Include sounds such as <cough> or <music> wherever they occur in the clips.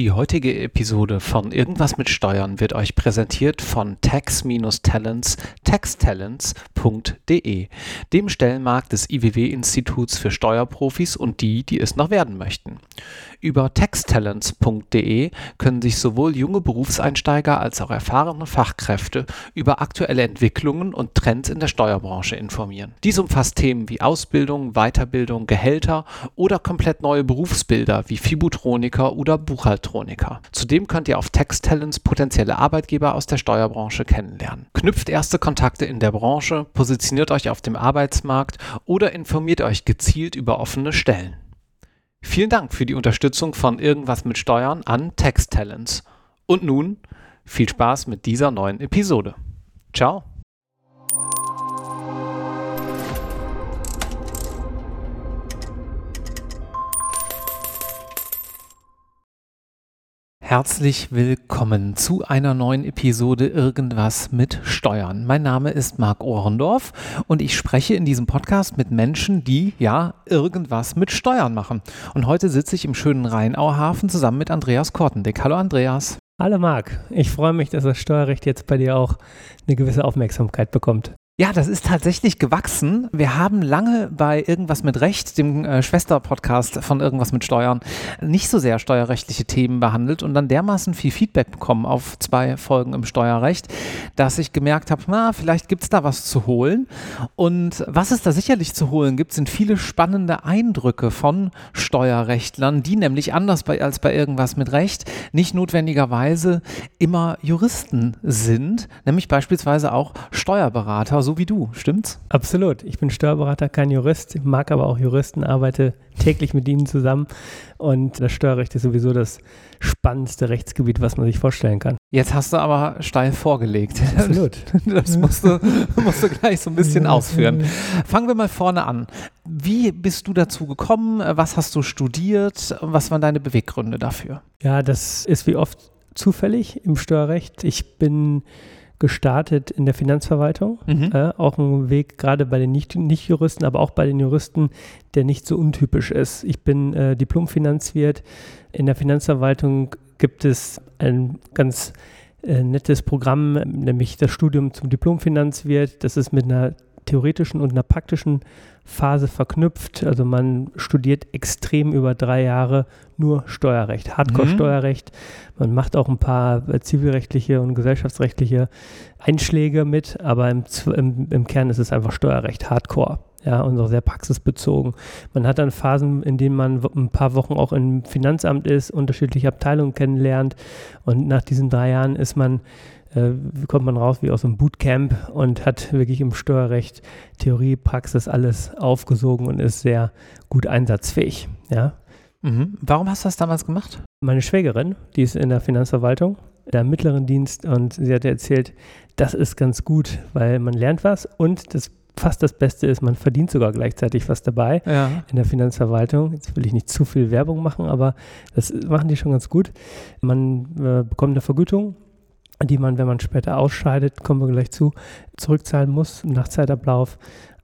Die heutige Episode von Irgendwas mit Steuern wird euch präsentiert von tax-talents taxtalents.de, dem Stellenmarkt des IWW-Instituts für Steuerprofis und die, die es noch werden möchten. Über taxtalents.de können sich sowohl junge Berufseinsteiger als auch erfahrene Fachkräfte über aktuelle Entwicklungen und Trends in der Steuerbranche informieren. Dies umfasst Themen wie Ausbildung, Weiterbildung, Gehälter oder komplett neue Berufsbilder wie Fibutroniker oder Buchhalter. Elektroniker. Zudem könnt ihr auf Texttalents potenzielle Arbeitgeber aus der Steuerbranche kennenlernen. Knüpft erste Kontakte in der Branche, positioniert euch auf dem Arbeitsmarkt oder informiert euch gezielt über offene Stellen. Vielen Dank für die Unterstützung von Irgendwas mit Steuern an Texttalents. Und nun viel Spaß mit dieser neuen Episode. Ciao. Herzlich willkommen zu einer neuen Episode Irgendwas mit Steuern. Mein Name ist Marc Ohrendorf und ich spreche in diesem Podcast mit Menschen, die ja irgendwas mit Steuern machen. Und heute sitze ich im schönen Rheinauhafen zusammen mit Andreas Kortendick. Hallo Andreas. Hallo Marc, ich freue mich, dass das Steuerrecht jetzt bei dir auch eine gewisse Aufmerksamkeit bekommt. Ja, das ist tatsächlich gewachsen. Wir haben lange bei Irgendwas mit Recht, dem äh, Schwester-Podcast von Irgendwas mit Steuern, nicht so sehr steuerrechtliche Themen behandelt und dann dermaßen viel Feedback bekommen auf zwei Folgen im Steuerrecht, dass ich gemerkt habe, na, vielleicht gibt es da was zu holen. Und was es da sicherlich zu holen gibt, sind viele spannende Eindrücke von Steuerrechtlern, die nämlich anders bei, als bei Irgendwas mit Recht nicht notwendigerweise immer Juristen sind, nämlich beispielsweise auch Steuerberater so wie du, stimmt's? Absolut. Ich bin Steuerberater, kein Jurist, mag aber auch Juristen, arbeite täglich mit ihnen zusammen und das Steuerrecht ist sowieso das spannendste Rechtsgebiet, was man sich vorstellen kann. Jetzt hast du aber steil vorgelegt. Absolut. Das musst du, musst du gleich so ein bisschen ausführen. Fangen wir mal vorne an. Wie bist du dazu gekommen? Was hast du studiert? Was waren deine Beweggründe dafür? Ja, das ist wie oft zufällig im Steuerrecht. Ich bin gestartet in der Finanzverwaltung. Mhm. Äh, auch ein Weg gerade bei den Nicht-Juristen, aber auch bei den Juristen, der nicht so untypisch ist. Ich bin äh, Diplom-Finanzwirt. In der Finanzverwaltung gibt es ein ganz äh, nettes Programm, nämlich das Studium zum Diplom-Finanzwirt. Das ist mit einer theoretischen und einer praktischen Phase verknüpft. Also man studiert extrem über drei Jahre nur Steuerrecht, Hardcore-Steuerrecht. Mhm. Man macht auch ein paar äh, zivilrechtliche und gesellschaftsrechtliche Einschläge mit, aber im, im, im Kern ist es einfach Steuerrecht, Hardcore. Ja, und auch sehr praxisbezogen. Man hat dann Phasen, in denen man ein paar Wochen auch im Finanzamt ist, unterschiedliche Abteilungen kennenlernt. Und nach diesen drei Jahren ist man äh, kommt man raus wie aus einem Bootcamp und hat wirklich im Steuerrecht Theorie, Praxis alles aufgesogen und ist sehr gut einsatzfähig. Ja. Mhm. Warum hast du das damals gemacht? Meine Schwägerin, die ist in der Finanzverwaltung, der mittleren Dienst und sie hat erzählt, das ist ganz gut, weil man lernt was und das fast das Beste ist, man verdient sogar gleichzeitig was dabei ja. in der Finanzverwaltung. Jetzt will ich nicht zu viel Werbung machen, aber das machen die schon ganz gut. Man äh, bekommt eine Vergütung die man, wenn man später ausscheidet, kommen wir gleich zu, zurückzahlen muss nach Zeitablauf.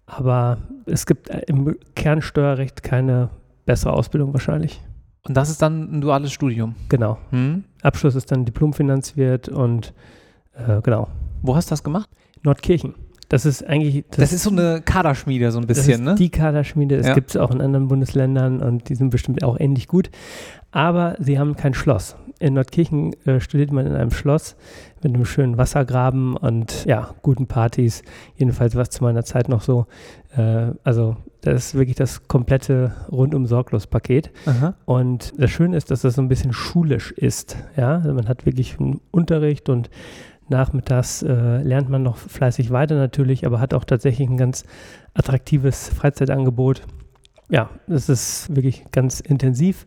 Aber es gibt im Kernsteuerrecht keine bessere Ausbildung wahrscheinlich. Und das ist dann ein duales Studium? Genau. Hm? Abschluss ist dann Diplomfinanzwirt und äh, genau. Wo hast du das gemacht? Nordkirchen. Das ist eigentlich. Das, das, ist so eine Kaderschmiede, so ein bisschen, ne? Die Kaderschmiede. Es ja. gibt es auch in anderen Bundesländern und die sind bestimmt auch ähnlich gut. Aber sie haben kein Schloss. In Nordkirchen äh, studiert man in einem Schloss mit einem schönen Wassergraben und ja, guten Partys. Jedenfalls war es zu meiner Zeit noch so. Äh, also, das ist wirklich das komplette rundum sorglos Paket. Aha. Und das Schöne ist, dass das so ein bisschen schulisch ist. Ja, also man hat wirklich einen Unterricht und Nachmittags äh, lernt man noch fleißig weiter natürlich, aber hat auch tatsächlich ein ganz attraktives Freizeitangebot. Ja, es ist wirklich ganz intensiv,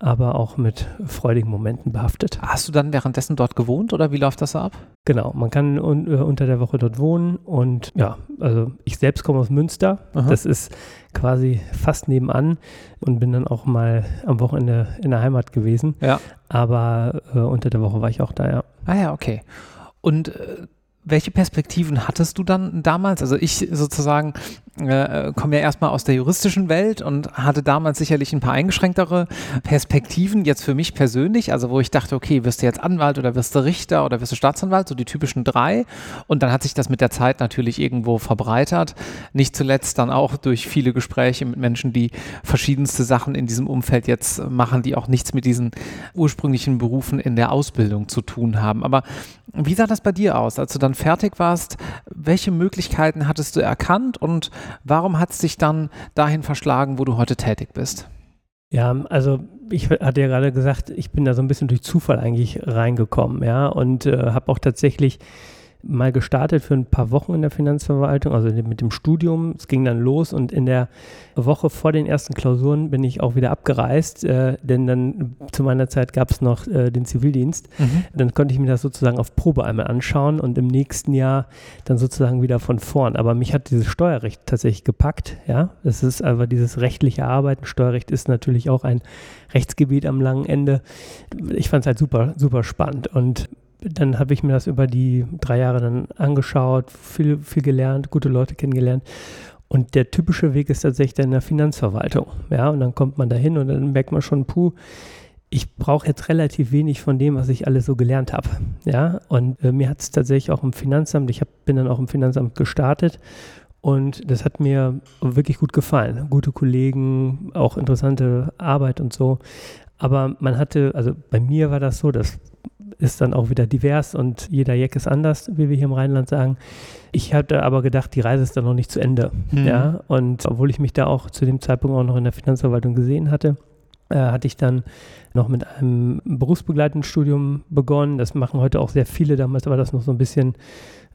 aber auch mit freudigen Momenten behaftet. Hast du dann währenddessen dort gewohnt oder wie läuft das ab? Genau, man kann un äh, unter der Woche dort wohnen und ja, also ich selbst komme aus Münster. Aha. Das ist quasi fast nebenan und bin dann auch mal am Wochenende in der Heimat gewesen. Ja. Aber äh, unter der Woche war ich auch da, ja. Ah ja, okay. Und äh, welche Perspektiven hattest du dann damals? Also ich sozusagen äh, komme ja erstmal aus der juristischen Welt und hatte damals sicherlich ein paar eingeschränktere Perspektiven, jetzt für mich persönlich, also wo ich dachte, okay, wirst du jetzt Anwalt oder wirst du Richter oder wirst du Staatsanwalt, so die typischen drei. Und dann hat sich das mit der Zeit natürlich irgendwo verbreitert. Nicht zuletzt dann auch durch viele Gespräche mit Menschen, die verschiedenste Sachen in diesem Umfeld jetzt machen, die auch nichts mit diesen ursprünglichen Berufen in der Ausbildung zu tun haben. Aber wie sah das bei dir aus, als du dann fertig warst? Welche Möglichkeiten hattest du erkannt und warum hat es dich dann dahin verschlagen, wo du heute tätig bist? Ja, also ich hatte ja gerade gesagt, ich bin da so ein bisschen durch Zufall eigentlich reingekommen, ja, und äh, habe auch tatsächlich mal gestartet für ein paar Wochen in der Finanzverwaltung, also mit dem Studium. Es ging dann los und in der Woche vor den ersten Klausuren bin ich auch wieder abgereist, äh, denn dann zu meiner Zeit gab es noch äh, den Zivildienst. Mhm. Dann konnte ich mir das sozusagen auf Probe einmal anschauen und im nächsten Jahr dann sozusagen wieder von vorn. Aber mich hat dieses Steuerrecht tatsächlich gepackt. Ja, es ist aber dieses rechtliche Arbeiten. Steuerrecht ist natürlich auch ein Rechtsgebiet am langen Ende. Ich fand es halt super, super spannend und dann habe ich mir das über die drei Jahre dann angeschaut, viel, viel gelernt, gute Leute kennengelernt. Und der typische Weg ist tatsächlich dann in der Finanzverwaltung. Ja, und dann kommt man da hin und dann merkt man schon, puh, ich brauche jetzt relativ wenig von dem, was ich alles so gelernt habe. Ja, und äh, mir hat es tatsächlich auch im Finanzamt, ich hab, bin dann auch im Finanzamt gestartet und das hat mir wirklich gut gefallen. Gute Kollegen, auch interessante Arbeit und so. Aber man hatte, also bei mir war das so, dass ist dann auch wieder divers und jeder Jack ist anders, wie wir hier im Rheinland sagen. Ich hatte aber gedacht, die Reise ist dann noch nicht zu Ende. Mhm. Ja, und obwohl ich mich da auch zu dem Zeitpunkt auch noch in der Finanzverwaltung gesehen hatte, äh, hatte ich dann noch mit einem berufsbegleitenden Studium begonnen. Das machen heute auch sehr viele. Damals war das noch so ein bisschen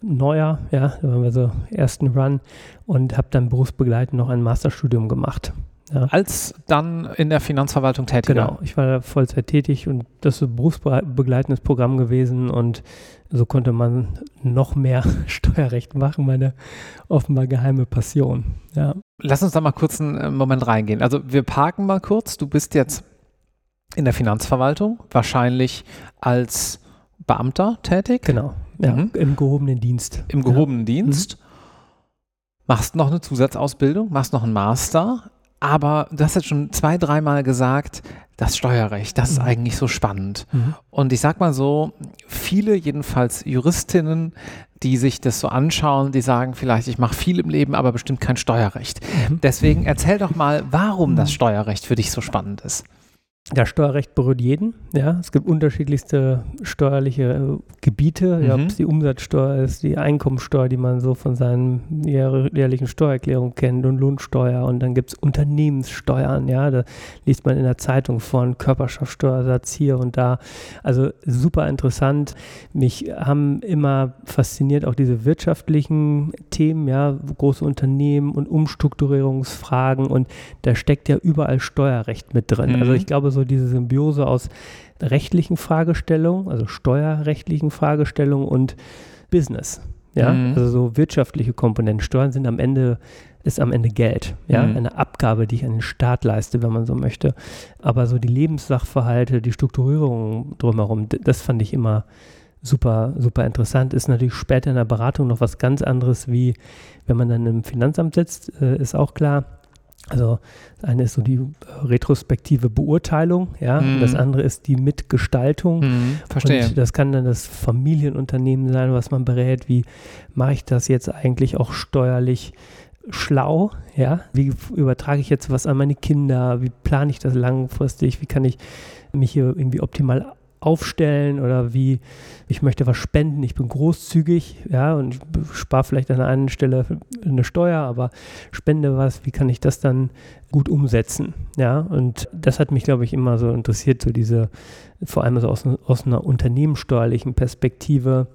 neuer, ja, da waren wir so ersten Run und habe dann berufsbegleitend noch ein Masterstudium gemacht. Ja. Als dann in der Finanzverwaltung tätig Genau, ich war Vollzeit tätig und das ist ein berufsbegleitendes Programm gewesen und so konnte man noch mehr <laughs> Steuerrecht machen, meine offenbar geheime Passion. Ja. Lass uns da mal kurz einen äh, Moment reingehen. Also wir parken mal kurz. Du bist jetzt in der Finanzverwaltung, wahrscheinlich als Beamter tätig. Genau, ja, mhm. im gehobenen Dienst. Im gehobenen ja. Dienst. Mhm. Machst noch eine Zusatzausbildung, machst noch einen Master aber du hast jetzt schon zwei, dreimal gesagt, das Steuerrecht, das ist mhm. eigentlich so spannend. Mhm. Und ich sag mal so, viele, jedenfalls Juristinnen, die sich das so anschauen, die sagen vielleicht, ich mache viel im Leben, aber bestimmt kein Steuerrecht. Mhm. Deswegen erzähl doch mal, warum das mhm. Steuerrecht für dich so spannend ist. Das Steuerrecht berührt jeden. Ja, es gibt unterschiedlichste steuerliche äh, Gebiete. Mhm. Ja, ob es die Umsatzsteuer ist, die Einkommensteuer, die man so von seinen jährlichen Steuererklärungen kennt und Lohnsteuer. Und dann gibt es Unternehmenssteuern. Ja, da liest man in der Zeitung von Körperschaftssteuersatz hier und da. Also super interessant. Mich haben immer fasziniert auch diese wirtschaftlichen Themen, ja, große Unternehmen und Umstrukturierungsfragen. Und da steckt ja überall Steuerrecht mit drin. Also mhm. Also ich glaube, so diese Symbiose aus rechtlichen Fragestellungen, also steuerrechtlichen Fragestellungen und Business. Ja, mhm. also so wirtschaftliche Komponenten. Steuern sind am Ende, ist am Ende Geld. Ja, mhm. eine Abgabe, die ich an den Staat leiste, wenn man so möchte. Aber so die Lebenssachverhalte, die Strukturierung drumherum, das fand ich immer super, super interessant. Ist natürlich später in der Beratung noch was ganz anderes, wie wenn man dann im Finanzamt sitzt, äh, ist auch klar. Also das eine ist so die äh, retrospektive Beurteilung, ja, mhm. und das andere ist die Mitgestaltung. Mhm, verstehe. Und das kann dann das Familienunternehmen sein, was man berät. Wie mache ich das jetzt eigentlich auch steuerlich schlau? Ja, wie übertrage ich jetzt was an meine Kinder? Wie plane ich das langfristig? Wie kann ich mich hier irgendwie optimal aufstellen oder wie ich möchte was spenden, ich bin großzügig, ja, und spare vielleicht an einer Stelle eine Steuer, aber spende was, wie kann ich das dann gut umsetzen, ja, und das hat mich, glaube ich, immer so interessiert, so diese, vor allem so aus, aus einer unternehmenssteuerlichen Perspektive,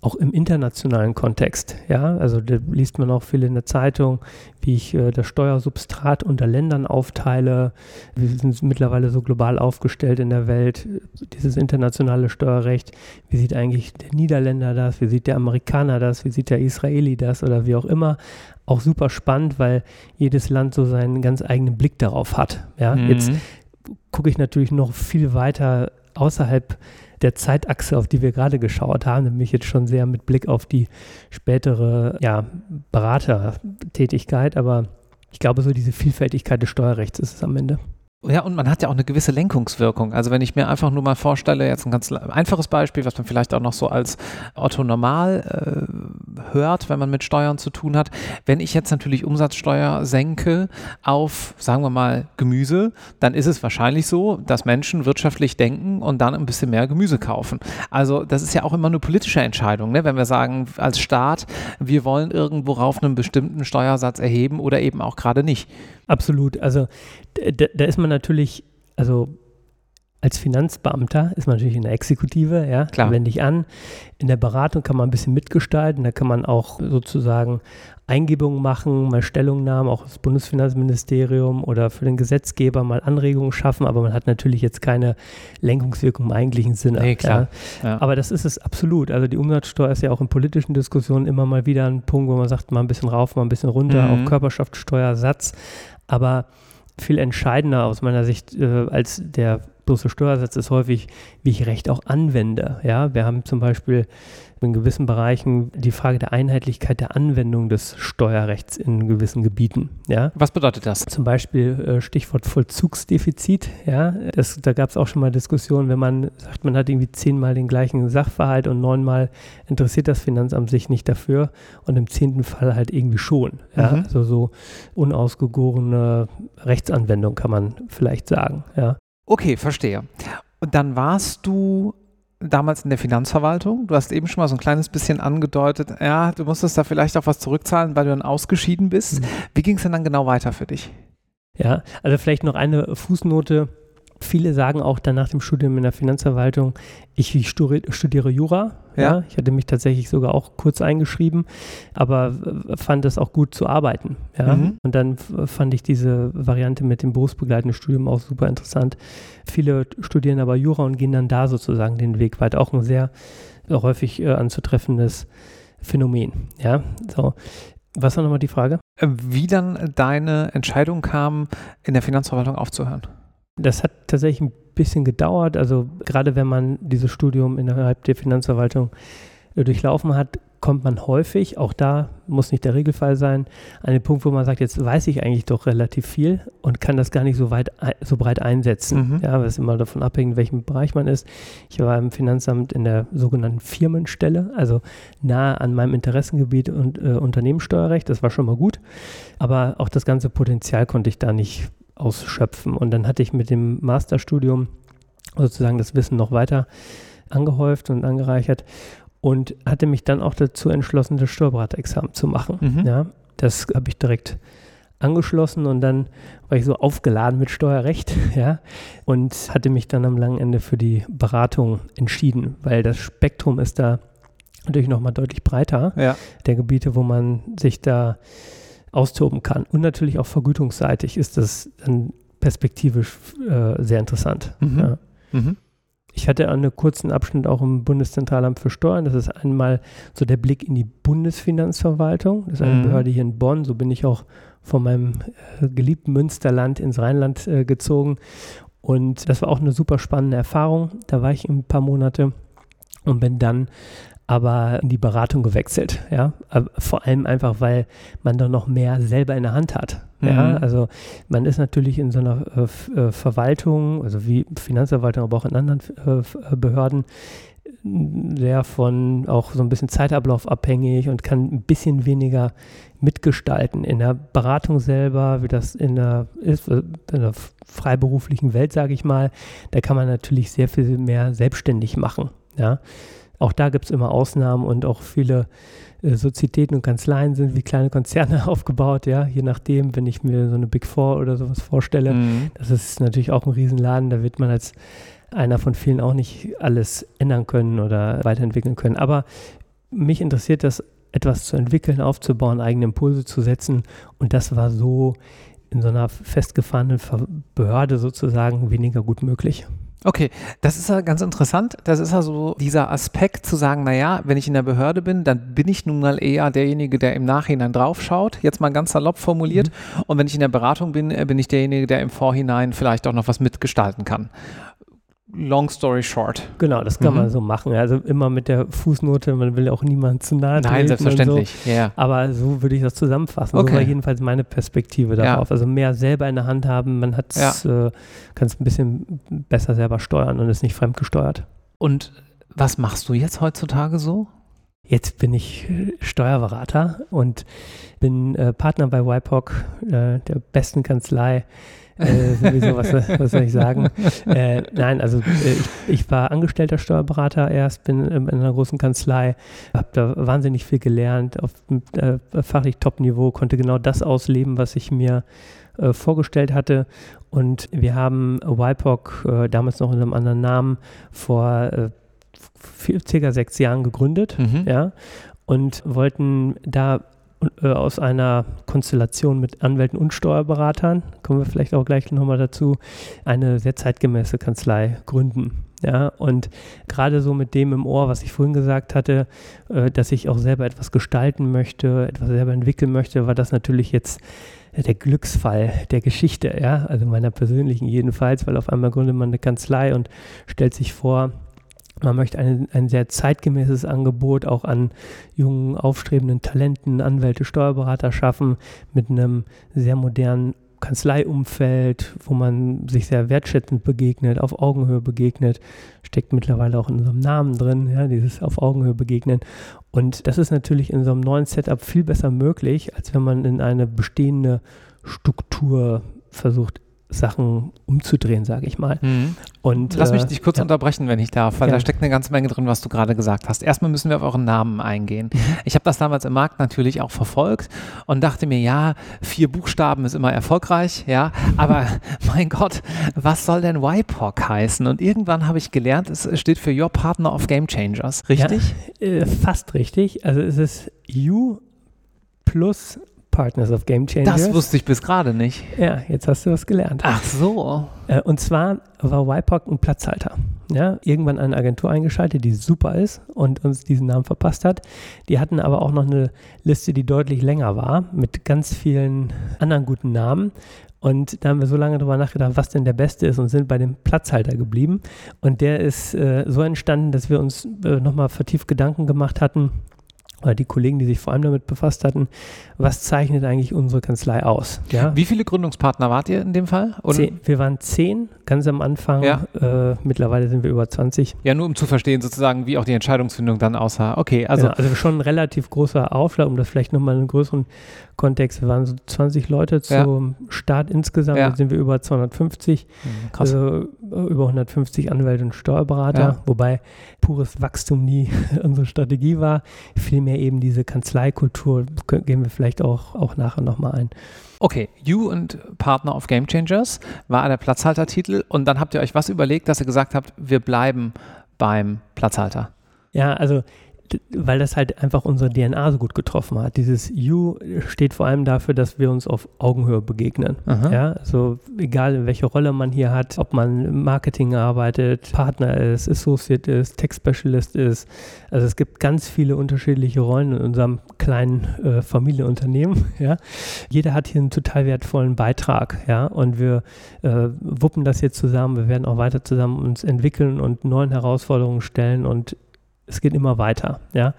auch im internationalen Kontext. Ja, also da liest man auch viel in der Zeitung, wie ich äh, das Steuersubstrat unter Ländern aufteile. Wir sind mittlerweile so global aufgestellt in der Welt. Dieses internationale Steuerrecht. Wie sieht eigentlich der Niederländer das? Wie sieht der Amerikaner das? Wie sieht der Israeli das? Oder wie auch immer. Auch super spannend, weil jedes Land so seinen ganz eigenen Blick darauf hat. Ja, mhm. jetzt gucke ich natürlich noch viel weiter außerhalb der Zeitachse, auf die wir gerade geschaut haben, nämlich jetzt schon sehr mit Blick auf die spätere ja, Beratertätigkeit, aber ich glaube, so diese Vielfältigkeit des Steuerrechts ist es am Ende. Ja, und man hat ja auch eine gewisse Lenkungswirkung. Also wenn ich mir einfach nur mal vorstelle, jetzt ein ganz einfaches Beispiel, was man vielleicht auch noch so als Otto normal äh, hört, wenn man mit Steuern zu tun hat. Wenn ich jetzt natürlich Umsatzsteuer senke auf, sagen wir mal, Gemüse, dann ist es wahrscheinlich so, dass Menschen wirtschaftlich denken und dann ein bisschen mehr Gemüse kaufen. Also das ist ja auch immer eine politische Entscheidung, ne? wenn wir sagen, als Staat, wir wollen irgendwo rauf einen bestimmten Steuersatz erheben oder eben auch gerade nicht. Absolut. Also da, da ist man natürlich, also als Finanzbeamter ist man natürlich in der Exekutive, ja, Klar. wende ich an. In der Beratung kann man ein bisschen mitgestalten, da kann man auch sozusagen Eingebungen machen, mal Stellungnahmen, auch das Bundesfinanzministerium oder für den Gesetzgeber mal Anregungen schaffen, aber man hat natürlich jetzt keine Lenkungswirkung im eigentlichen Sinne. Nee, klar. Ja. Ja. Aber das ist es absolut. Also die Umsatzsteuer ist ja auch in politischen Diskussionen immer mal wieder ein Punkt, wo man sagt, mal ein bisschen rauf, mal ein bisschen runter, Mhm. auch Körperschaftssteuersatz. Aber viel entscheidender aus meiner Sicht äh, als der bloße Steuersatz ist häufig, wie ich Recht auch anwende. Ja, wir haben zum Beispiel in gewissen Bereichen die Frage der Einheitlichkeit der Anwendung des Steuerrechts in gewissen Gebieten. Ja, Was bedeutet das? zum Beispiel äh, Stichwort Vollzugsdefizit. Ja, das, da gab es auch schon mal Diskussionen, wenn man sagt, man hat irgendwie zehnmal den gleichen Sachverhalt und neunmal interessiert das Finanzamt sich nicht dafür und im zehnten Fall halt irgendwie schon. Ja, Mhm. also so unausgegorene Rechtsanwendung kann man vielleicht sagen. Ja. Okay, verstehe. Und dann warst du damals in der Finanzverwaltung. Du hast eben schon mal so ein kleines bisschen angedeutet, ja, du musstest da vielleicht auch was zurückzahlen, weil du dann ausgeschieden bist. Mhm. Wie ging es denn dann genau weiter für dich? Ja, also vielleicht noch eine Fußnote. Viele sagen auch dann nach dem Studium in der Finanzverwaltung, ich, ich studi- studiere Jura. Ja. Ja. ich hatte mich tatsächlich sogar auch kurz eingeschrieben, aber fand es auch gut zu arbeiten. Ja. Mhm. Und dann fand ich diese Variante mit dem berufsbegleitenden Studium auch super interessant. Viele studieren aber Jura und gehen dann da sozusagen den Weg weiter. Auch ein sehr häufig äh, anzutreffendes Phänomen. Ja, so. Was war nochmal die Frage? Äh, Wie dann deine Entscheidung kam, in der Finanzverwaltung aufzuhören? Das hat tatsächlich ein bisschen gedauert. Also gerade wenn man dieses Studium innerhalb der Finanzverwaltung äh, durchlaufen hat, kommt man häufig, auch da muss nicht der Regelfall sein, an den Punkt, wo man sagt, jetzt weiß ich eigentlich doch relativ viel und kann das gar nicht so weit, ei- so breit einsetzen. Mhm. Ja, was immer davon abhängt, in welchem Bereich man ist. Ich war im Finanzamt in der sogenannten Firmenstelle, also nahe an meinem Interessengebiet und äh, Unternehmenssteuerrecht. Das war schon mal gut. Aber auch das ganze Potenzial konnte ich da nicht ausschöpfen. Und dann hatte ich mit dem Masterstudium sozusagen das Wissen noch weiter angehäuft und angereichert und hatte mich dann auch dazu entschlossen, das Steuerberaterexamen zu machen. Mhm. Ja, das habe ich direkt angeschlossen und dann war ich so aufgeladen mit Steuerrecht, <laughs> ja, und hatte mich dann am langen Ende für die Beratung entschieden, weil das Spektrum ist da natürlich nochmal deutlich breiter Ja. der Gebiete, wo man sich da austoben kann. Und natürlich auch vergütungsseitig ist das dann perspektivisch äh, sehr interessant. Mhm. Ja. Mhm. Ich hatte einen kurzen Abschnitt auch im Bundeszentralamt für Steuern. Das ist einmal so der Blick in die Bundesfinanzverwaltung. Das ist eine Mhm. Behörde hier in Bonn. So bin ich auch von meinem äh, geliebten Münsterland ins Rheinland äh, gezogen. Und das war auch eine super spannende Erfahrung. Da war ich ein paar Monate und bin dann aber in die Beratung gewechselt. Ja? Aber Vor allem einfach, weil man da noch mehr selber in der Hand hat. Ja? Mhm. Also man ist natürlich in so einer äh, äh, Verwaltung, also wie Finanzverwaltung, aber auch in anderen äh, äh, Behörden, äh, sehr von auch so ein bisschen Zeitablauf abhängig und kann ein bisschen weniger mitgestalten. In der Beratung selber, wie das in der, ist, äh, in der freiberuflichen Welt, sage ich mal, da kann man natürlich sehr viel mehr selbstständig machen. Ja? Auch da gibt es immer Ausnahmen und auch viele äh, Sozietäten und Kanzleien sind wie kleine Konzerne <laughs> aufgebaut, ja, je nachdem, wenn ich mir so eine Big Four oder sowas vorstelle. Mhm. Das ist natürlich auch ein Riesenladen, da wird man als einer von vielen auch nicht alles ändern können oder weiterentwickeln können. Aber mich interessiert das, etwas zu entwickeln, aufzubauen, eigene Impulse zu setzen. Und das war so in so einer festgefahrenen Behörde sozusagen weniger gut möglich. Okay, das ist ja ganz interessant. Das ist ja so dieser Aspekt zu sagen, naja, wenn ich in der Behörde bin, dann bin ich nun mal eher derjenige, der im Nachhinein draufschaut, jetzt mal ganz salopp formuliert. Und wenn ich in der Beratung bin, äh, bin ich derjenige, der im Vorhinein vielleicht auch noch was mitgestalten kann. Long story short. Genau, das kann mhm. man so machen. Also immer mit der Fußnote, man will auch niemandem zu nahe treten. Nein, selbstverständlich. So. Yeah. Aber so würde ich das zusammenfassen. Okay. So war jedenfalls meine Perspektive darauf. Ja. Also mehr selber in der Hand haben, man ja. äh, kann es ein bisschen besser selber steuern und ist nicht fremdgesteuert. Und was machst du jetzt heutzutage so? Jetzt bin ich äh, Steuerberater und bin äh, Partner bei YPOC, äh, der besten Kanzlei äh, sowieso, was, was, soll ich sagen? <laughs> Äh, nein, also äh, ich, ich, war angestellter Steuerberater erst, bin in einer großen Kanzlei, habe da wahnsinnig viel gelernt, auf fachlich Top-Niveau, konnte genau das ausleben, was ich mir vorgestellt hatte. Und wir haben YPOC, damals noch unter einem anderen Namen, vor circa sechs Jahren gegründet, mhm. ja, und wollten da äh, aus einer Konstellation mit Anwälten und Steuerberatern, kommen wir vielleicht auch gleich nochmal dazu, eine sehr zeitgemäße Kanzlei gründen. Ja, und gerade so mit dem im Ohr, was ich vorhin gesagt hatte, äh, dass ich auch selber etwas gestalten möchte, etwas selber entwickeln möchte, war das natürlich jetzt der Glücksfall der Geschichte, ja, also meiner persönlichen jedenfalls, weil auf einmal gründet man eine Kanzlei und stellt sich vor, man möchte ein, ein sehr zeitgemäßes Angebot auch an jungen, aufstrebenden Talenten, Anwälte, Steuerberater schaffen mit einem sehr modernen Kanzleiumfeld, wo man sich sehr wertschätzend begegnet, auf Augenhöhe begegnet, steckt mittlerweile auch in unserem Namen drin, ja, dieses auf Augenhöhe begegnen. Und das ist natürlich in so einem neuen Setup viel besser möglich, als wenn man in eine bestehende Struktur versucht Sachen umzudrehen, sage ich mal. Mhm. Und, Lass mich äh, dich kurz ja. unterbrechen, wenn ich darf, weil ja. da steckt eine ganze Menge drin, was du gerade gesagt hast. Erstmal müssen wir auf euren Namen eingehen. Mhm. Ich habe das damals im Markt natürlich auch verfolgt und dachte mir, ja, vier Buchstaben ist immer erfolgreich, ja, aber <laughs> mein Gott, was soll denn YPOC heißen? Und irgendwann habe ich gelernt, es steht für Your Partner of Game Changers, richtig? Ja, äh, fast richtig. Also es ist U plus Partners of Game Changers. Das wusste ich bis gerade nicht. Ja, jetzt hast du was gelernt. Ach so. Äh, und zwar war YPOC ein Platzhalter. Ja, irgendwann eine Agentur eingeschaltet, die super ist und uns diesen Namen verpasst hat. Die hatten aber auch noch eine Liste, die deutlich länger war, mit ganz vielen anderen guten Namen. Und da haben wir so lange drüber nachgedacht, was denn der beste ist und sind bei dem Platzhalter geblieben. Und der ist äh, so entstanden, dass wir uns äh, nochmal vertieft Gedanken gemacht hatten, oder die Kollegen, die sich vor allem damit befasst hatten, was zeichnet eigentlich unsere Kanzlei aus? Ja? Wie viele Gründungspartner wart ihr in dem Fall? Zehn, wir waren zehn, ganz am Anfang. Ja. Äh, mittlerweile sind wir über 20. Ja, nur um zu verstehen sozusagen, wie auch die Entscheidungsfindung dann aussah. Okay, also. Genau, also schon ein relativ großer Aufschlag, um das vielleicht nochmal in einen größeren Kontext. Wir waren so 20 Leute zum ja. Start insgesamt, ja. sind wir über 250. Mhm, krass. Also äh, über 150 Anwälte und Steuerberater, wobei pures Wachstum nie <laughs> unsere Strategie war. Vielmehr eben diese Kanzleikultur, gehen wir vielleicht auch, auch nachher nochmal ein. Okay, You und Partner of Game Changers war der Platzhaltertitel und dann habt ihr euch was überlegt, dass ihr gesagt habt, wir bleiben beim Platzhalter. Ja, also weil das halt einfach unsere DNA so gut getroffen hat. Dieses You steht vor allem dafür, dass wir uns auf Augenhöhe begegnen. Aha. Ja, also egal welche Rolle man hier hat, ob man Marketing arbeitet, Partner ist, Associate ist, Tech Specialist ist. Also es gibt ganz viele unterschiedliche Rollen in unserem kleinen äh, Familienunternehmen. <laughs> Ja, jeder hat hier einen total wertvollen Beitrag. Ja, und wir äh, wuppen das jetzt zusammen. Wir werden auch weiter zusammen uns entwickeln und neuen Herausforderungen stellen und es geht immer weiter, ja.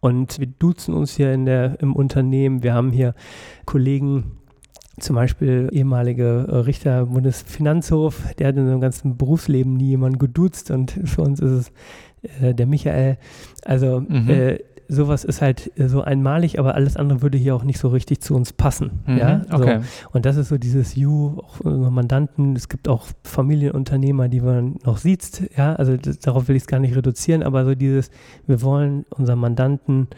Und wir duzen uns hier in der, im Unternehmen. Wir haben hier Kollegen, zum Beispiel ehemalige äh, Richter Bundesfinanzhof, der hat in seinem ganzen Berufsleben nie jemanden geduzt und für uns ist es äh, der Michael. Also mhm. äh, sowas ist halt äh, so einmalig, aber alles andere würde hier auch nicht so richtig zu uns passen. Mhm, ja, so. okay. Und das ist so dieses You, auch unsere Mandanten. Es gibt auch Familienunternehmer, die man noch sieht. Ja, also das, darauf will ich es gar nicht reduzieren, aber so dieses, wir wollen unseren Mandanten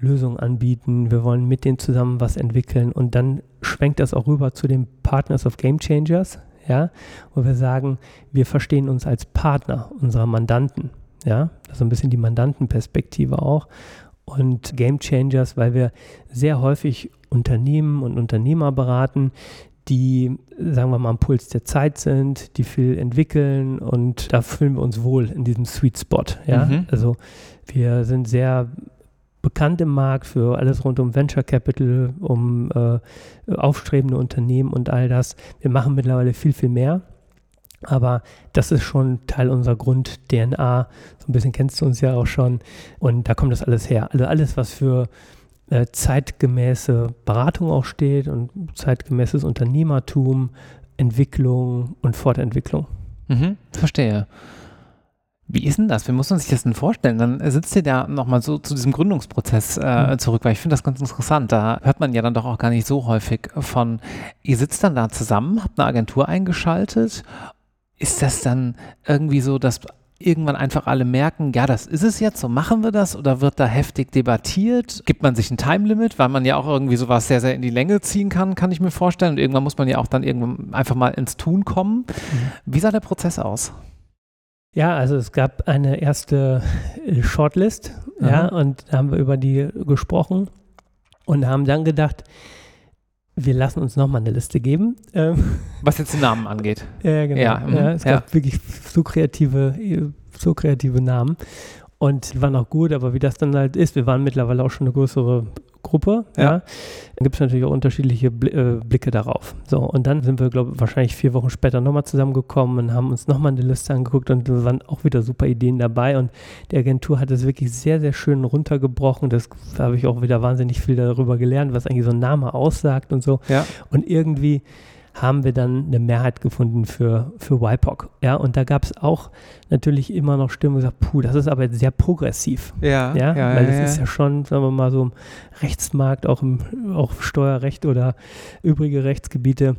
Lösungen anbieten, wir wollen mit denen zusammen was entwickeln und dann schwenkt das auch rüber zu den Partners of Game Changers, ja, wo wir sagen, wir verstehen uns als Partner unserer Mandanten. Ja, das ist ein bisschen die Mandantenperspektive auch und Game Changers, weil wir sehr häufig Unternehmen und Unternehmer beraten, die, sagen wir mal, am Puls der Zeit sind, die viel entwickeln und da fühlen wir uns wohl in diesem Sweet Spot. Ja? Mhm. Also wir sind sehr bekannt im Markt für alles rund um Venture Capital, um äh, aufstrebende Unternehmen und all das. Wir machen mittlerweile viel, viel mehr. Aber das ist schon Teil unserer Grund-DNA. So ein bisschen kennst du uns ja auch schon. Und da kommt das alles her. Also alles, was für äh, zeitgemäße Beratung auch steht und zeitgemäßes Unternehmertum, Entwicklung und Fortentwicklung. Mhm, verstehe. Wie ist denn das? Wie muss man sich das denn vorstellen? Dann sitzt ihr da nochmal so zu diesem Gründungsprozess äh, mhm. zurück, weil ich finde das ganz interessant. Da hört man ja dann doch auch gar nicht so häufig von, ihr sitzt dann da zusammen, habt eine Agentur eingeschaltet. Ist das dann irgendwie so, dass irgendwann einfach alle merken, ja, das ist es jetzt, so machen wir das oder wird da heftig debattiert? Gibt man sich ein Time-Limit, weil man ja auch irgendwie sowas sehr, sehr in die Länge ziehen kann, kann ich mir vorstellen. Und irgendwann muss man ja auch dann irgendwann einfach mal ins Tun kommen. Mhm. Wie sah der Prozess aus? Ja, also es gab eine erste äh, Shortlist, Aha. ja, und da haben wir über die gesprochen und haben dann gedacht, wir lassen uns nochmal eine Liste geben. Ähm, Was jetzt den Namen angeht. <laughs> Ja, genau. Ja, mhm, ja, es ja. gab wirklich so kreative, so kreative Namen. Und waren auch gut, aber wie das dann halt ist, wir waren mittlerweile auch schon eine größere Gruppe, ja. ja. Dann gibt es natürlich auch unterschiedliche äh, Blicke darauf. So, und dann sind wir, glaube ich, wahrscheinlich vier Wochen später nochmal zusammengekommen und haben uns nochmal eine Liste angeguckt und da waren auch wieder super Ideen dabei. Und die Agentur hat es wirklich sehr, sehr schön runtergebrochen. Das habe ich auch wieder wahnsinnig viel darüber gelernt, was eigentlich so ein Name aussagt und so. Ja. Und irgendwie haben wir dann eine Mehrheit gefunden für, für WIPOC. Ja, und da gab es auch natürlich immer noch Stimmen, die gesagt, puh, das ist aber sehr progressiv. Ja, ja, ja weil ja, das ist ja schon, sagen wir mal, so im Rechtsmarkt, auch im auch Steuerrecht oder übrige Rechtsgebiete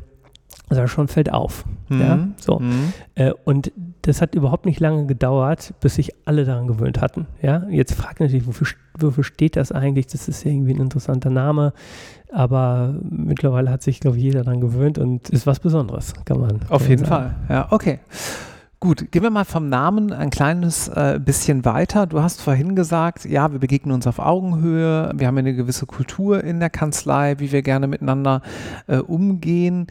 also schon fällt auf. Mhm. Ja, so. Mhm. Äh, und das hat überhaupt nicht lange gedauert, bis sich alle daran gewöhnt hatten. Ja, jetzt fragt natürlich, wofür, wofür steht das eigentlich? Das ist irgendwie ein interessanter Name. Aber mittlerweile hat sich, glaube ich, jeder daran gewöhnt und ist was Besonderes, kann man. Auf jeden sagen. Fall. Ja, okay. Gut, gehen wir mal vom Namen ein kleines äh, bisschen weiter. Du hast vorhin gesagt, ja, wir begegnen uns auf Augenhöhe, wir haben eine gewisse Kultur in der Kanzlei, wie wir gerne miteinander äh, umgehen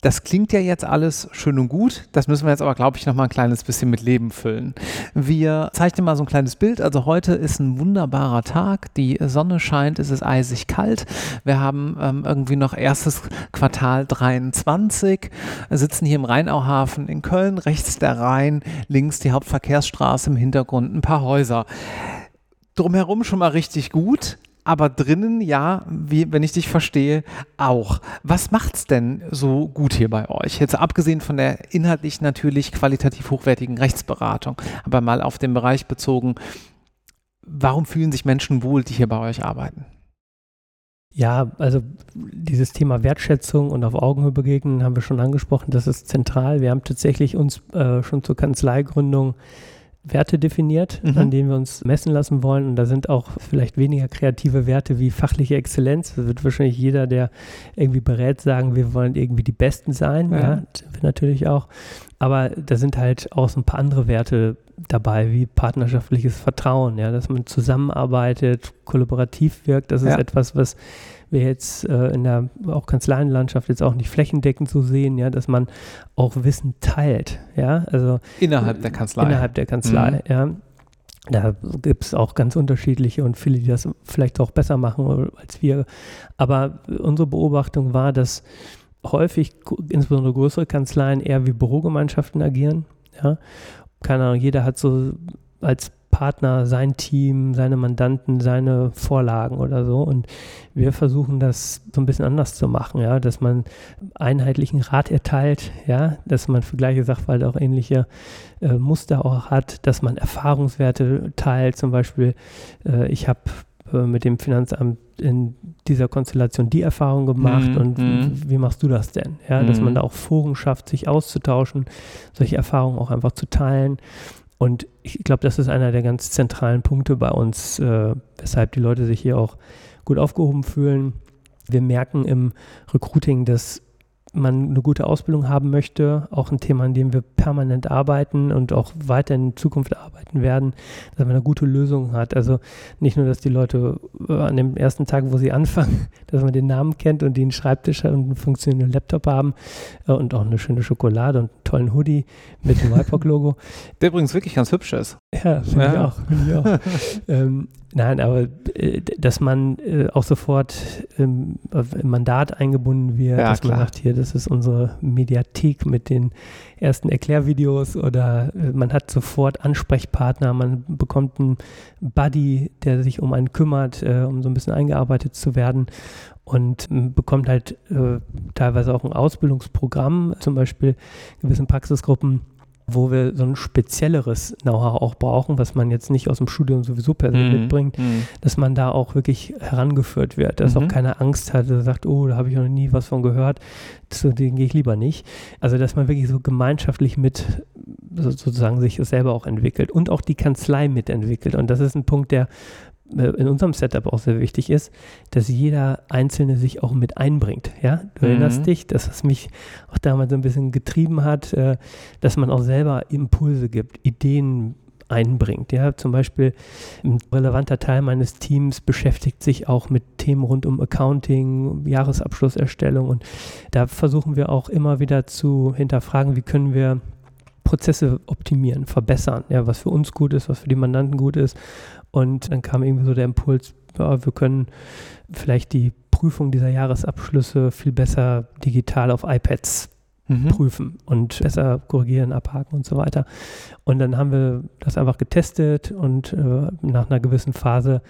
das klingt ja jetzt alles schön und gut. Das müssen wir jetzt aber, glaube ich, noch mal ein kleines bisschen mit Leben füllen. Wir zeichnen mal so ein kleines Bild. Also heute ist ein wunderbarer Tag. Die Sonne scheint, es ist eisig kalt. Wir haben ähm, irgendwie noch erstes Quartal 23, sitzen hier im Rheinauhafen in Köln, rechts der Rhein, links die Hauptverkehrsstraße, im Hintergrund ein paar Häuser drumherum schon mal richtig gut aber drinnen, ja, wie, wenn ich dich verstehe, auch. Was macht's denn so gut hier bei euch? Jetzt abgesehen von der inhaltlich natürlich qualitativ hochwertigen Rechtsberatung, aber mal auf den Bereich bezogen, warum fühlen sich Menschen wohl, die hier bei euch arbeiten? Ja, also dieses Thema Wertschätzung und auf Augenhöhe begegnen haben wir schon angesprochen. Das ist zentral. Wir haben tatsächlich uns äh, schon zur Kanzleigründung Werte definiert, mhm. an denen wir uns messen lassen wollen. Und da sind auch vielleicht weniger kreative Werte wie fachliche Exzellenz. Das wird wahrscheinlich jeder, der irgendwie berät, sagen, wir wollen irgendwie die Besten sein. Ja, ja sind wir natürlich auch. Aber da sind halt auch so ein paar andere Werte dabei, wie partnerschaftliches Vertrauen, ja, dass man zusammenarbeitet, kollaborativ wirkt. Das ist ja. etwas, was wir jetzt äh, in der auch Kanzleienlandschaft jetzt auch nicht flächendeckend so sehen, ja, dass man auch Wissen teilt, ja, also innerhalb der Kanzlei. Innerhalb der Kanzlei, mhm. ja. Da gibt es auch ganz unterschiedliche und viele, die das vielleicht auch besser machen als wir. Aber unsere Beobachtung war, dass häufig, insbesondere größere Kanzleien, eher wie Bürogemeinschaften agieren. Ja? Keine Ahnung, jeder hat so als Partner, sein Team, seine Mandanten, seine Vorlagen oder so. Und wir versuchen das so ein bisschen anders zu machen, ja, dass man einheitlichen Rat erteilt, ja, dass man für gleiche Sachverhalte auch ähnliche äh, Muster auch hat, dass man Erfahrungswerte teilt. Zum Beispiel, äh, ich habe äh, mit dem Finanzamt in dieser Konstellation die Erfahrung gemacht mm, und mm. wie machst du das denn? Ja, dass mm. man da auch Foren schafft, sich auszutauschen, solche Erfahrungen auch einfach zu teilen. Und ich glaube, das ist einer der ganz zentralen Punkte bei uns, äh, weshalb die Leute sich hier auch gut aufgehoben fühlen. Wir merken im Recruiting, dass man eine gute Ausbildung haben möchte, auch ein Thema, an dem wir permanent arbeiten und auch weiter in Zukunft arbeiten werden, dass man eine gute Lösung hat. Also nicht nur, dass die Leute äh, an dem ersten Tag, wo sie <laughs> anfangen, dass man den Namen kennt und die einen Schreibtisch und einen funktionierenden Laptop haben äh, und auch eine schöne Schokolade und einen tollen Hoodie mit dem <laughs> YPOC-Logo. Der übrigens wirklich ganz hübsch ist. Ja, finde ja. ich auch. Find ich auch. <laughs> ähm, Nein, aber äh, dass man äh, auch sofort ähm, im Mandat eingebunden wird, ja, dass klar. man sagt, hier, das ist unsere Mediathek mit den ersten Erklärvideos oder äh, man hat sofort Ansprechpartner, man bekommt einen Buddy, der sich um einen kümmert, um so ein bisschen eingearbeitet zu werden und äh, bekommt halt teilweise auch ein Ausbildungsprogramm, zum Beispiel gewissen Praxisgruppen wo wir so ein spezielleres Know-how auch brauchen, was man jetzt nicht aus dem Studium sowieso per se mm, mitbringt, mm. dass man da auch wirklich herangeführt wird, dass mm auch mhm. keine Angst hat, dass sagt, oh, da habe ich noch nie was von gehört, zu dem gehe ich lieber nicht. Also, dass man wirklich so gemeinschaftlich mit sozusagen sich selber auch entwickelt und auch die Kanzlei mitentwickelt. Und das ist ein Punkt, der in unserem Setup auch sehr wichtig ist, dass jeder Einzelne sich auch mit einbringt. Ja, du mhm. erinnerst dich, dass es mich auch damals so ein bisschen getrieben hat, äh, dass man auch selber Impulse gibt, Ideen einbringt. Ja, zum Beispiel ein relevanter Teil meines Teams beschäftigt sich auch mit Themen rund um Accounting, Jahresabschlusserstellung und da versuchen wir auch immer wieder zu hinterfragen, wie können wir Prozesse optimieren, verbessern, ja, was für uns gut ist, was für die Mandanten gut ist. Und dann kam irgendwie so der Impuls, ja, wir können vielleicht die Prüfung dieser Jahresabschlüsse viel besser digital auf iPads mhm. prüfen und besser korrigieren, abhaken und so weiter. Und dann haben wir das einfach getestet und äh, nach einer gewissen Phase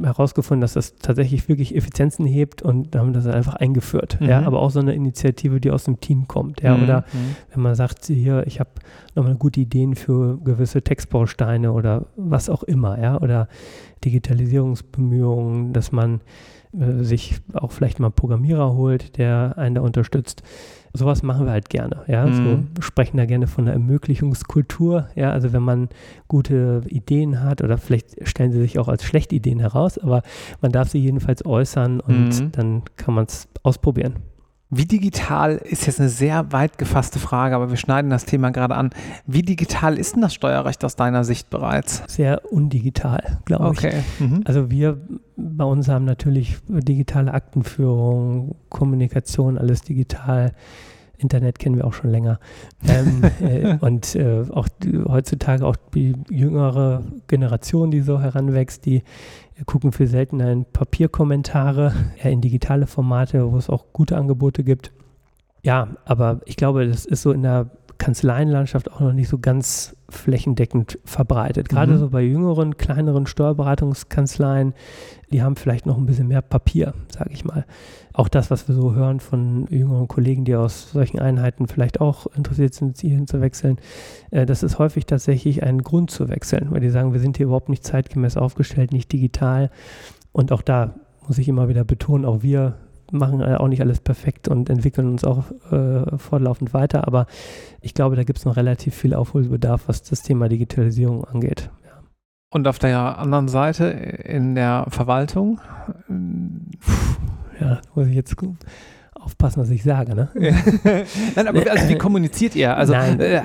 herausgefunden, dass das tatsächlich wirklich Effizienzen hebt und haben das einfach eingeführt. Mhm. Ja, aber auch so eine Initiative, die aus dem Team kommt. Ja, mhm. oder mhm. wenn man sagt, hier, ich habe nochmal gute Ideen für gewisse Textbausteine oder was auch immer, ja, oder Digitalisierungsbemühungen, dass man äh, sich auch vielleicht mal einen Programmierer holt, der einen da unterstützt sowas machen wir halt gerne. Ja, mhm. so sprechen da gerne von einer Ermöglichungskultur. Ja, also wenn man gute Ideen hat oder vielleicht stellen sie sich auch als schlechte Ideen heraus, aber man darf sie jedenfalls äußern und mhm. dann kann man es ausprobieren. Wie digital ist jetzt eine sehr weit gefasste Frage, aber wir schneiden das Thema gerade an. Wie digital ist denn das Steuerrecht aus deiner Sicht bereits? Sehr undigital, glaube okay. ich. Mhm. Also wir bei uns haben natürlich digitale Aktenführung, Kommunikation, alles digital. Internet kennen wir auch schon länger. Ähm, <laughs> äh, und äh, auch die, heutzutage auch die jüngere Generation, die so heranwächst, die gucken viel seltener in Papierkommentare, eher in digitale Formate, wo es auch gute Angebote gibt. Ja, aber ich glaube, das ist so in der Kanzleienlandschaft auch noch nicht so ganz flächendeckend verbreitet. Gerade mhm. so bei jüngeren, kleineren Steuerberatungskanzleien, die haben vielleicht noch ein bisschen mehr Papier, sage ich mal. Auch das, was wir so hören von jüngeren Kollegen, die aus solchen Einheiten vielleicht auch interessiert sind, hierhin zu wechseln, äh, das ist häufig tatsächlich ein Grund zu wechseln, weil die sagen, wir sind hier überhaupt nicht zeitgemäß aufgestellt, nicht digital. Und auch da muss ich immer wieder betonen, auch wir machen äh, auch nicht alles perfekt und entwickeln uns auch äh, fortlaufend weiter. Aber ich glaube, da gibt es noch relativ viel Aufholbedarf, was das Thema Digitalisierung angeht. Ja. Und auf der anderen Seite in der Verwaltung? Ja, muss ich jetzt aufpassen, was ich sage, ne? <laughs> Nein, aber also wie kommuniziert ihr? Also äh,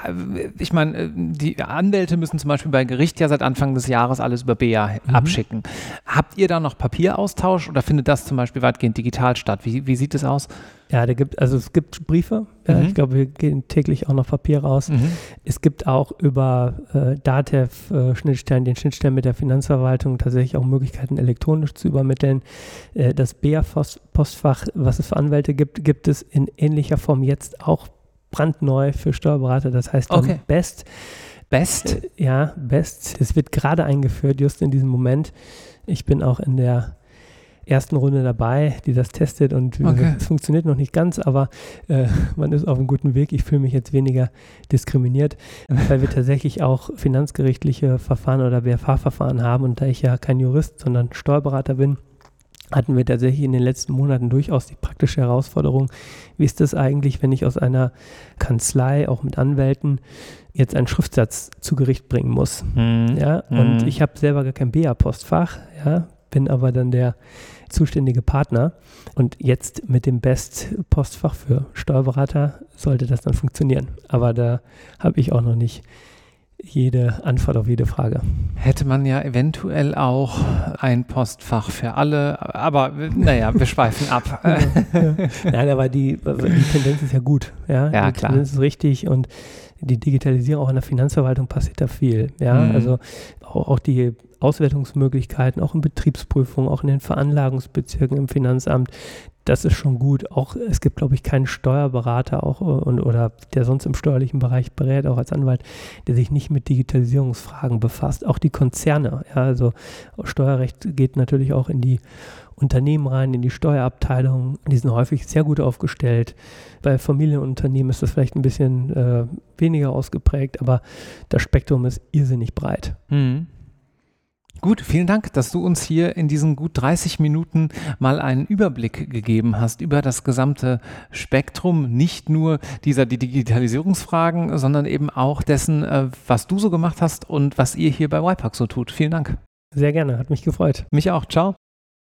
ich meine, äh, die Anwälte müssen zum Beispiel bei Gericht ja seit Anfang des Jahres alles über BA mhm. abschicken. Habt ihr da noch Papieraustausch oder findet das zum Beispiel weitgehend digital statt? Wie, wie sieht es aus? Ja, da gibt, also es gibt Briefe. Mhm. Ich glaube, wir gehen täglich auch noch Papier raus. Mhm. Es gibt auch über äh, DATEV-Schnittstellen, äh, den Schnittstellen mit der Finanzverwaltung tatsächlich auch Möglichkeiten, elektronisch zu übermitteln. Äh, das BEA-Postfach, was es für Anwälte gibt, gibt es in ähnlicher Form jetzt auch brandneu für Steuerberater. Das heißt okay. Best. Best? Äh, ja, Best. Es wird gerade eingeführt, just in diesem Moment. Ich bin auch in der ersten Runde dabei, die das testet und okay. es funktioniert noch nicht ganz, aber äh, <laughs> man ist auf einem guten Weg. Ich fühle mich jetzt weniger diskriminiert, weil wir tatsächlich auch finanzgerichtliche Verfahren oder BFH-Verfahren haben und da ich ja kein Jurist, sondern Steuerberater bin, hatten wir tatsächlich in den letzten Monaten durchaus die praktische Herausforderung, wie ist das eigentlich, wenn ich aus einer Kanzlei, auch mit Anwälten, jetzt einen Schriftsatz zu Gericht bringen muss. Mhm. Ja, und mhm. ich habe selber gar kein BA-Postfach, ja, bin aber dann der zuständige Partner. Und jetzt mit dem Best-Postfach für Steuerberater sollte das dann funktionieren. Aber da habe ich auch noch nicht jede Antwort auf jede Frage. Hätte man ja eventuell auch ein Postfach für alle, aber naja, wir schweifen ab. <laughs> ja, ja. Nein, aber die, die Tendenz ist ja gut. Ja, ja die klar. Tendenz ist richtig und die Digitalisierung auch in der Finanzverwaltung passiert da viel. Ja, mhm. also auch, auch, die Auswertungsmöglichkeiten, auch in Betriebsprüfungen, auch in den Veranlagungsbezirken im Finanzamt, das ist schon gut. Auch es gibt, glaube ich, keinen Steuerberater auch und, oder der sonst im steuerlichen Bereich berät, auch als Anwalt, der sich nicht mit Digitalisierungsfragen befasst. Auch die Konzerne, ja, also Steuerrecht geht natürlich auch in die Unternehmen rein, in die Steuerabteilung. Die sind häufig sehr gut aufgestellt. Bei Familienunternehmen ist das vielleicht ein bisschen äh, weniger ausgeprägt, aber das Spektrum ist irrsinnig breit. Mhm. Gut, vielen Dank, dass du uns hier in diesen gut 30 Minuten mal einen Überblick gegeben hast über das gesamte Spektrum, nicht nur dieser Digitalisierungsfragen, sondern eben auch dessen, äh, was du so gemacht hast und was ihr hier bei YPAC so tut. Vielen Dank. Sehr gerne, hat mich gefreut. Mich auch. Ciao.